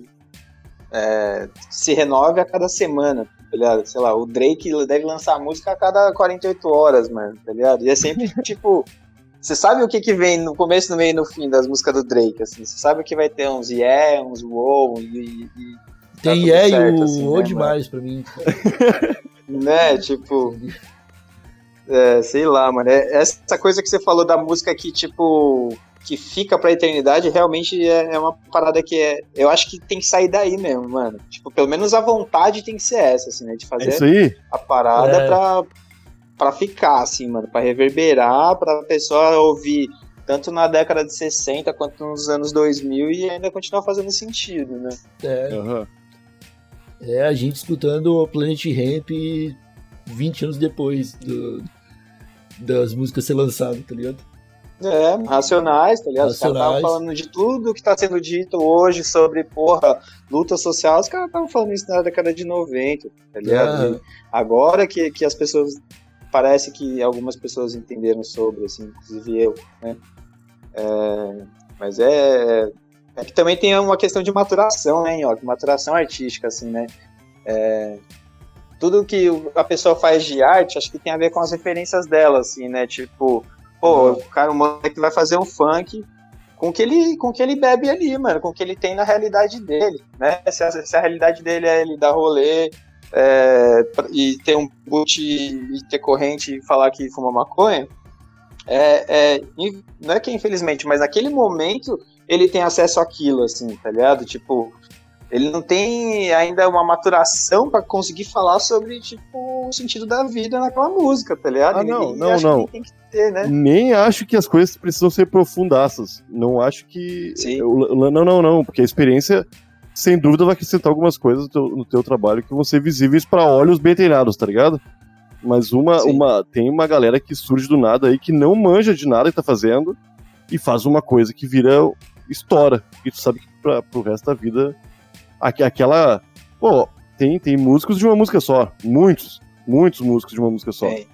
É, se renove a cada semana, tá ligado? Sei lá, o Drake deve lançar música a cada 48 horas, mano, tá ligado? E é sempre, tipo. Você sabe o que que vem no começo, no meio e no fim das músicas do Drake, assim? Você sabe que vai ter uns yeah, uns wow, e, e- Tá Tem tudo é e certo, o assim, o né, demais pra mim. né, tipo... É, sei lá, mano. É- essa coisa que você falou da música que, tipo, que fica pra eternidade, realmente é, é uma parada que é. Eu acho que tem que sair daí mesmo, mano. Tipo, pelo menos a vontade tem que ser essa, assim, né? De É fazer isso aí. a parada É. pra, pra ficar, assim, mano. Pra reverberar, pra pessoa ouvir tanto na década de 60 quanto nos anos 2000 e ainda continuar fazendo sentido, né? É, Aham. é a gente escutando o Planet Ramp 20 anos depois do- das músicas ser lançadas, tá ligado? É, racionais, tá ligado? Os caras estavam Racionais. falando de tudo que tá sendo dito hoje sobre, porra, luta social, os caras estavam falando isso na década de 90, tá ligado? E agora que, que as pessoas, parece que algumas pessoas entenderam sobre, assim, inclusive eu, né? É, mas é, é que também tem uma questão de maturação, né, Nhoque? Maturação artística, assim, né? É, tudo que a pessoa faz de arte, acho que tem a ver com as referências dela, assim, né? Tipo, pô, o cara, o moleque vai fazer um funk com que ele, com que ele bebe ali, mano, com o que ele tem na realidade dele, né? Se a, se a realidade dele é ele dar rolê é, e ter um boot e ter corrente e falar que fuma maconha, é, é, não é que infelizmente, mas naquele momento ele tem acesso àquilo, assim, tá ligado? Tipo, ele não tem ainda uma maturação pra conseguir falar sobre, tipo, o sentido da vida naquela música, tá ligado? Ah, não, não, não. Que que ter, né? Nem acho que as coisas precisam ser profundaças. Não acho que. Sim. Eu- não, não, não. Porque a experiência, sem dúvida, vai acrescentar algumas coisas no teu, no teu trabalho que vão ser visíveis pra olhos bem treinados, tá ligado? Mas uma, Sim. uma. Tem uma galera que surge do nada aí que não manja de nada que tá fazendo e faz uma coisa que vira. estoura. E tu sabe que pra, pro resto da vida. Aque- Aquela. Pô, tem, tem músicos de uma música só. Muitos. Muitos músicos de uma música só. Tem.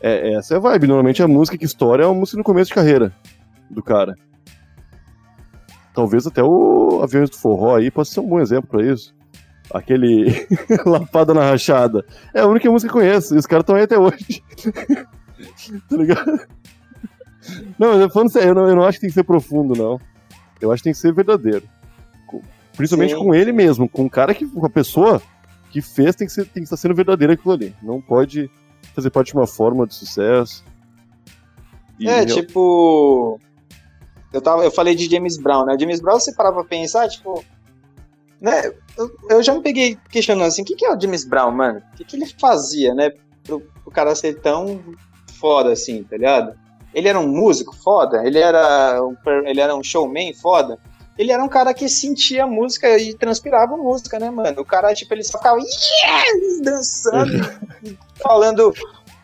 É, essa é a vibe. Normalmente a música que estoura é uma música no começo de carreira do cara. Talvez até o Aviões do Forró aí possa ser um bom exemplo pra isso. Aquele Lapada na Rachada. É a única música que eu conheço, e os caras estão aí até hoje. tá ligado? Não, mas falando sério, eu não, eu não acho que tem que ser profundo, não. Eu acho que tem que ser verdadeiro. Principalmente Sim, com ele mesmo, com o cara que. com a pessoa que fez tem que, ser, tem que estar sendo verdadeiro aquilo ali. Não pode fazer parte de uma fórmula de sucesso. E É, real- tipo. Eu, tava, eu falei de James Brown, né? James Brown, você parava pra pensar, tipo. Né? Eu, eu já me peguei questionando assim: o que, que é o James Brown, mano? O que, que ele fazia, né? Pro, pro cara ser tão foda assim, tá ligado? Ele era um músico foda? Ele era um, ele era um showman foda? Ele era um cara que sentia música e transpirava música, né, mano? O cara, tipo, ele só ficava yes! dançando falando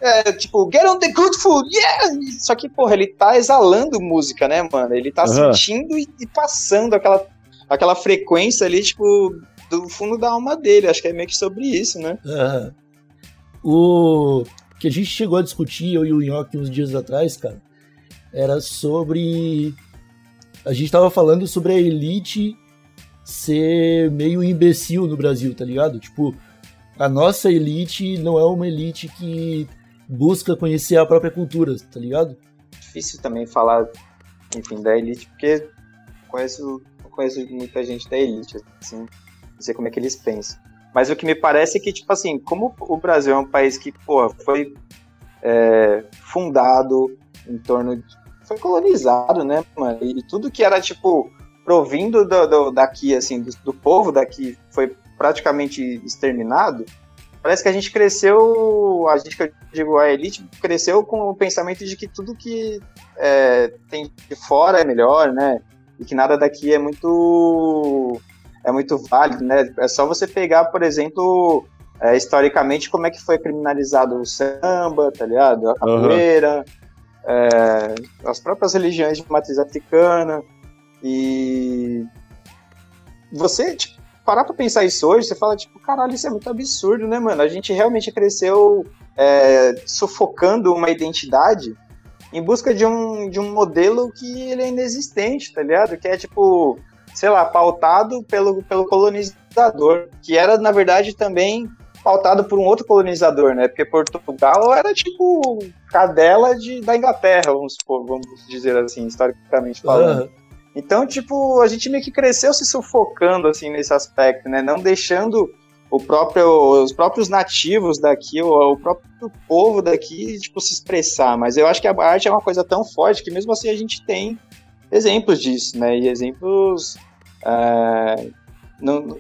é, tipo, get on the good food, yeah! Só que, porra, ele tá exalando música, né, mano? Ele tá Aham. sentindo e, e passando aquela, aquela frequência ali, tipo, do fundo da alma dele. Acho que é meio que sobre isso, né? Aham. O que a gente chegou a discutir, eu e o Nhoque, uns dias atrás, cara, era sobre. A gente tava falando sobre a elite ser meio imbecil no Brasil, tá ligado? Tipo, a nossa elite não é uma elite que busca conhecer a própria cultura, tá ligado? Difícil também falar, enfim, da elite, porque conheço, conheço muita gente da elite, assim, não sei como é que eles pensam. Mas o que me parece é que, tipo assim, como o Brasil é um país que, pô, foi é, fundado em torno de. Foi colonizado, né, mano? E, tudo que era, tipo, provindo do, do- daqui, assim, do, do povo daqui, foi praticamente exterminado. Parece que a gente cresceu, a gente que eu digo a elite, cresceu com o pensamento de que tudo que é, tem de fora é melhor, né? E que nada daqui é muito é muito válido, né? É só você pegar, por exemplo, é, historicamente como é que foi criminalizado o samba, tá ligado? A capoeira, é, as próprias religiões de matriz africana. E você, tipo, parar pra pensar isso hoje, você fala, tipo, caralho, isso é muito absurdo, né, mano? A gente realmente cresceu é, sufocando uma identidade em busca de um, de um modelo que ele é inexistente, tá ligado? Que é, tipo, sei lá, pautado pelo, pelo colonizador, que era, na verdade, também pautado por um outro colonizador, né? Porque Portugal era tipo cadela de, da Inglaterra, vamos, supor, vamos dizer assim, historicamente falando. Uhum. Então, tipo, a gente meio que cresceu se sufocando, assim, nesse aspecto, né? Não deixando o próprio, os próprios nativos daqui, o, o próprio povo daqui, tipo, se expressar. Mas eu acho que a arte é uma coisa tão forte que mesmo assim a gente tem exemplos disso, né? E exemplos... É, não,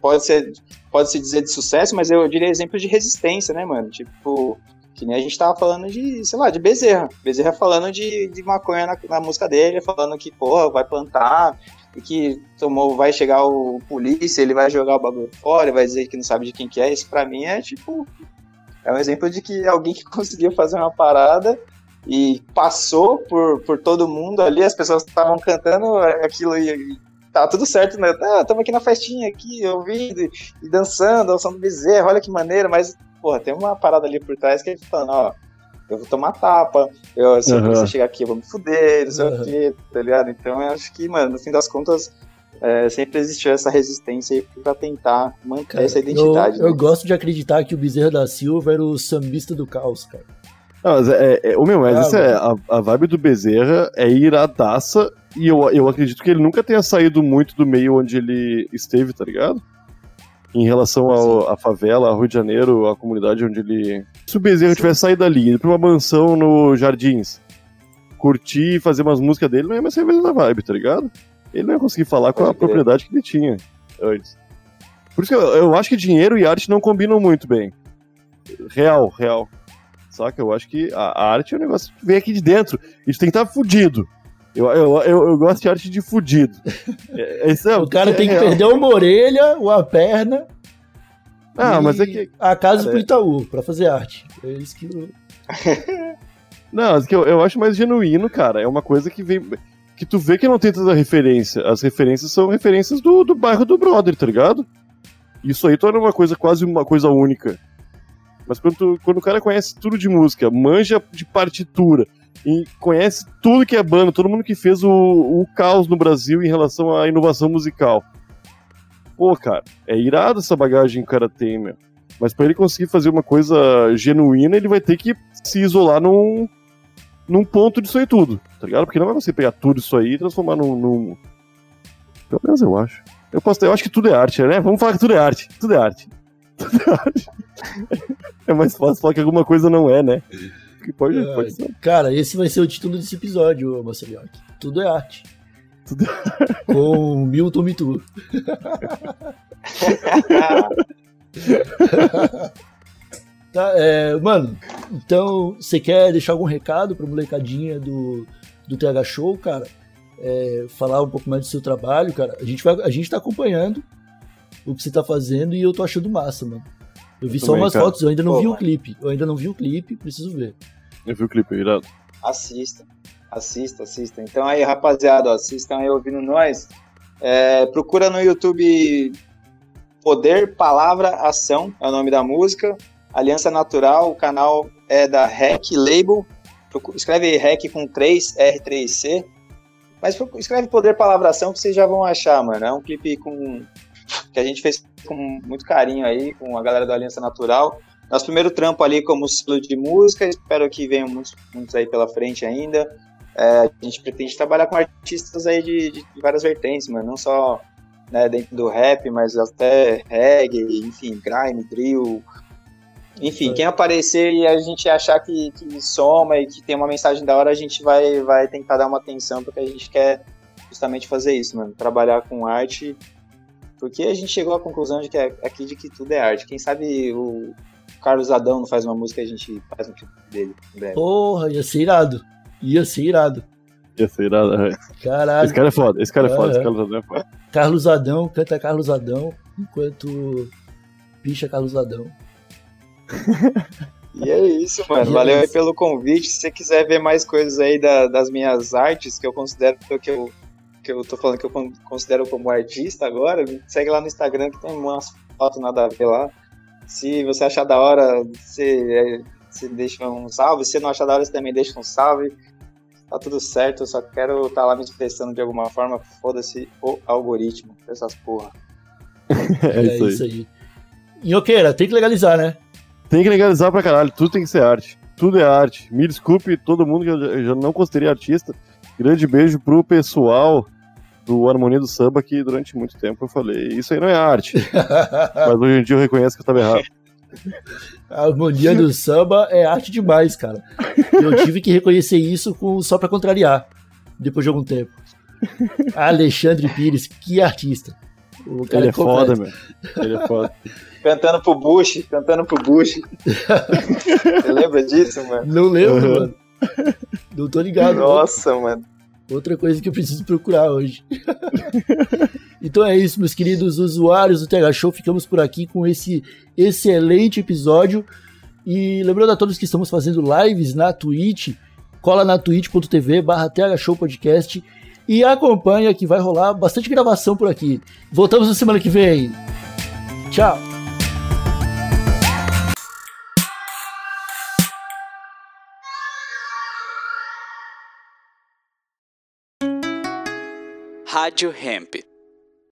pode ser pode se dizer de sucesso, mas eu diria exemplos de resistência, né, mano? Tipo, que nem a gente tava falando de, sei lá, de Bezerra. Bezerra falando de, de maconha na, na música dele, falando que, porra, vai plantar, e que tomou, vai chegar o polícia, ele vai jogar o bagulho fora, vai dizer que não sabe de quem que é. Isso pra mim é tipo. É um exemplo de que alguém que conseguiu fazer uma parada e passou por, por todo mundo ali, as pessoas estavam cantando aquilo e, tá tudo certo, né? Ah, estamos aqui na festinha, aqui, ouvindo e, dançando, dançando bezerro, olha que maneira, mas, porra, tem uma parada ali por trás que ele falando, ó, eu vou tomar tapa, eu, se uhum. você chegar aqui eu vou me fuder, não sei uhum. o quê, tá ligado? Então eu acho que, mano, no fim das contas, é, sempre existiu essa resistência pra tentar manter cara, essa identidade. Eu, né? eu, gosto de acreditar que o Bezerra da Silva era o sambista do caos, cara. Não, mas é, é, o meu, mas ah, é, a, a vibe do Bezerra é iradaça e eu, eu acredito que ele nunca tenha saído muito do meio onde ele esteve, tá ligado? Em relação ao, à favela, ao Rio de Janeiro, a comunidade onde ele. Se o Bezerra tivesse saído dali, ido pra uma mansão no Jardins, curtir e fazer umas músicas dele, não ia mais ser a mesma vibe, tá ligado? Ele não ia conseguir falar com a propriedade que ele tinha antes. Por isso que eu, eu acho que dinheiro e arte não combinam muito bem. Real, real. Só que eu acho que a, arte é um negócio que vem aqui de dentro. Isso tem que estar tá fudido. Eu, eu, eu, eu, gosto de arte de fudido. É, é, o cara tem que perder uma orelha, uma perna. Ah, mas é que. A casa pro Itaú, pra fazer arte. É isso que. não, é que eu, eu acho mais genuíno, cara. É uma coisa que vem. Que tu vê que não tem tanta referência. As referências são referências do, do bairro do brother, tá ligado? Isso aí torna uma coisa quase uma coisa única. Mas quando, tu, quando o cara conhece tudo de música, manja de partitura, e conhece tudo que é banda, todo mundo que fez o, o caos no Brasil em relação à inovação musical. Pô, cara, é irado essa bagagem que o cara tem, meu. Mas para ele conseguir fazer uma coisa genuína, ele vai ter que se isolar num, num ponto disso aí tudo, tá ligado? Porque não vai você pegar tudo isso aí e transformar num, num... Pelo menos eu acho. Eu, posso, eu acho que tudo é arte, né? Vamos falar que tudo é arte. Tudo é arte. Tudo é arte. É mais fácil falar que alguma coisa não é, né? que pode, é, pode ser. Cara, esse vai ser o título desse episódio, Marcelioc. Tudo é arte. Tudo... Com Milton Mitu. tá, é, mano, então você quer deixar algum recado pra molecadinha do, do TH Show, cara? É, falar um pouco mais do seu trabalho, cara. A gente, vai, a gente tá acompanhando o que você tá fazendo e eu tô achando massa, mano. Eu vi eu só também, umas cara. fotos, eu ainda não Pô, vi o clipe. Eu ainda não vi o clipe, preciso ver. Eu vi o clipe, é irado. Assista, assista, assista. Então aí, rapaziada, assistam aí ouvindo nós. É, procura no YouTube Poder, Palavra, Ação, é o nome da música. Aliança Natural, o canal é da REC Label. Escreve REC com 3, R3C. Mas escreve Poder, Palavra, Ação que vocês já vão achar, mano. É um clipe com que a gente fez com muito carinho aí, com a galera da Aliança Natural. Nosso primeiro trampo ali como selo de música, espero que venham muitos, muitos aí pela frente ainda. É, a gente pretende trabalhar com artistas aí de, de várias vertentes, mano, não só né, dentro do rap, mas até reggae, enfim, grime, drill. Enfim, quem aparecer e a gente achar que, que soma e que tem uma mensagem da hora, a gente vai, vai tentar dar uma atenção, porque a gente quer justamente fazer isso, mano. Trabalhar com arte, porque a gente chegou à conclusão de que é, aqui de que tudo é arte. Quem sabe o, Carlos Adão não faz uma música e a gente faz um tipo dele Porra, ia ser irado. Ia ser irado. Ia ser irado, é. Caralho. Esse cara é foda, esse cara é, é foda, esse Carlos Adão é foda. Carlos Adão, canta Carlos Adão, enquanto Picha Carlos Adão. E é isso, mano. E é Valeu aí pelo convite. Se você quiser ver mais coisas aí da- das minhas artes, que eu considero que eu, que eu tô falando que eu con- considero como artista agora, me segue lá no Instagram que tem umas fotos nada a ver lá. Se você achar da hora, você, é, você deixa um salve. Se você não achar da hora, você também deixa um salve. Tá tudo certo, eu só quero estar lá me expressando de alguma forma. Foda-se o algoritmo, essas porra. É, isso aí. aí. Inhoqueira, tem que legalizar, né? Tem que legalizar pra caralho, tudo tem que ser arte. Tudo é arte. Me desculpe todo mundo que eu já não considerei artista. Grande beijo pro pessoal do Harmonia do Samba que durante muito tempo eu falei, isso aí não é arte. Mas hoje em dia eu reconheço que eu tava errado. A harmonia do samba é arte demais, cara. Eu tive que reconhecer isso com, só pra contrariar, depois de algum tempo. Alexandre Pires, que artista. O cara Ele é completo. foda, meu. Ele é foda. Cantando pro Bush, cantando pro Bush. Você lembra disso, mano? Não lembro, Uhum. mano. Não tô ligado. Nossa, mano. Outra coisa que eu preciso procurar hoje. então é isso, meus queridos usuários do TH Show. Ficamos por aqui com esse excelente episódio. E lembrando a todos que estamos fazendo lives na Twitch, cola na twitch.tv barra TH Show Podcast e acompanha que vai rolar bastante gravação por aqui. Voltamos na semana que vem. Tchau! Rádio Hemp.